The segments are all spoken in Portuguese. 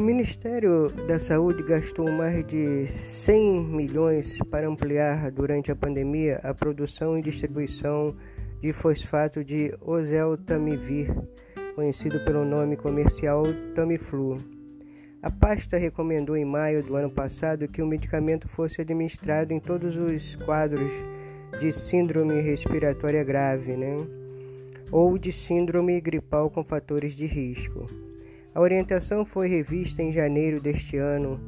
Ministério da Saúde gastou mais de 100 milhões para ampliar durante a pandemia a produção e distribuição de fosfato de oseltamivir, conhecido pelo nome comercial Tamiflu. A pasta recomendou em maio do ano passado que o medicamento fosse administrado em todos os quadros de síndrome respiratória grave, né? ou de síndrome gripal com fatores de risco. A orientação foi revista em janeiro deste ano,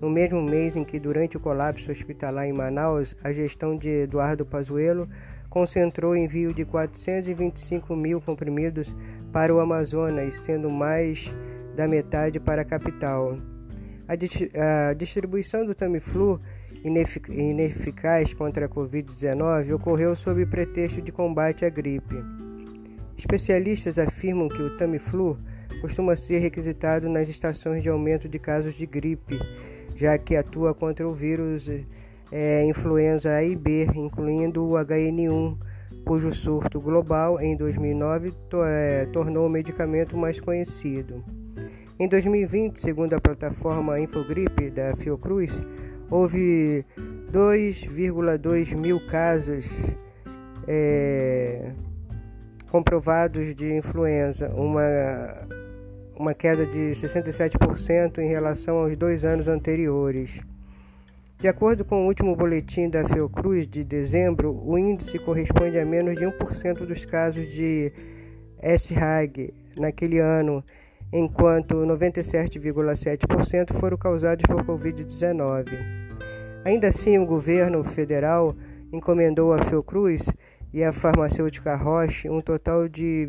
no mesmo mês em que, durante o colapso hospitalar em Manaus, a gestão de Eduardo Pazuello concentrou o envio de 425 mil comprimidos para o Amazonas, sendo mais da metade para a capital. A, distribuição do Tamiflu, ineficaz contra a Covid-19, ocorreu sob pretexto de combate à gripe. Especialistas afirmam que o Tamiflu costuma ser requisitado nas estações de aumento de casos de gripe, já que atua contra o vírus é, influenza A e B, incluindo o HN1, cujo surto global em 2009 to é, tornou o medicamento mais conhecido. Em 2020, segundo a plataforma Infogripe da Fiocruz, houve 2,2 mil casos é, comprovados de influenza, uma uma queda de 67% em relação aos dois anos anteriores. De acordo com o último boletim da Fiocruz de dezembro, o índice corresponde a menos de 1% dos casos de SRAG naquele ano, enquanto 97,7% foram causados por Covid-19. Ainda assim, o governo federal encomendou à Fiocruz e à farmacêutica Roche um total de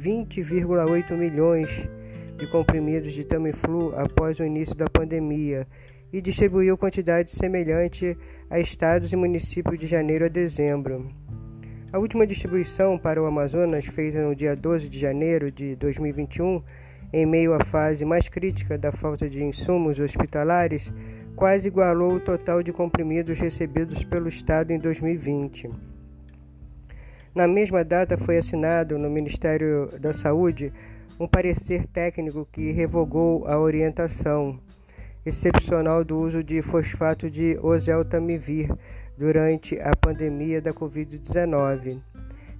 20,8 milhões de comprimidos de Tamiflu após o início da pandemia e distribuiu quantidade semelhante a estados e municípios de janeiro a dezembro. A última distribuição para o Amazonas, feita no dia 12 de janeiro de 2021, em meio à fase mais crítica da falta de insumos hospitalares, quase igualou o total de comprimidos recebidos pelo Estado em 2020. Na mesma data, foi assinado no Ministério da Saúde um parecer técnico que revogou a orientação excepcional do uso de fosfato de oseltamivir durante a pandemia da Covid-19,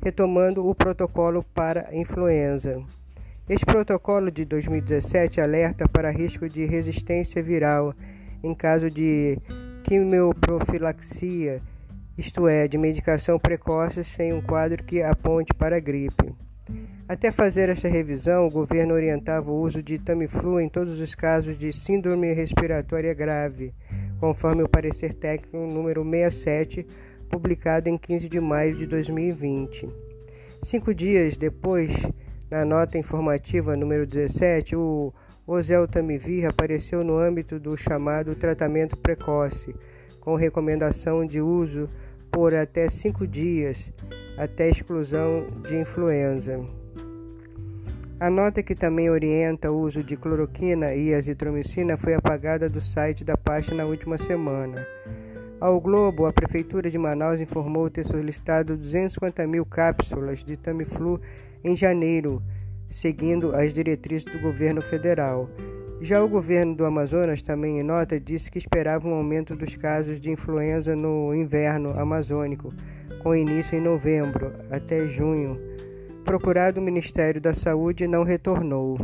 retomando o protocolo para influenza. Este protocolo de 2017 alerta para risco de resistência viral em caso de quimioprofilaxia, isto é, de medicação precoce sem um quadro que aponte para a gripe. Até fazer esta revisão, o governo orientava o uso de Tamiflu em todos os casos de síndrome respiratória grave, conforme o parecer técnico número 67, publicado em 15 de maio de 2020. Cinco dias depois, na nota informativa número 17, o oseltamivir apareceu no âmbito do chamado tratamento precoce, com recomendação de uso por até cinco dias, até exclusão de influenza. A nota que também orienta o uso de cloroquina e azitromicina foi apagada do site da pasta na última semana. Ao Globo, a Prefeitura de Manaus informou ter solicitado 250 mil cápsulas de Tamiflu em janeiro, seguindo as diretrizes do governo federal. Já o governo do Amazonas, também em nota, disse que esperava um aumento dos casos de influenza no inverno amazônico, com início em novembro até junho procurado o Ministério da Saúde não retornou.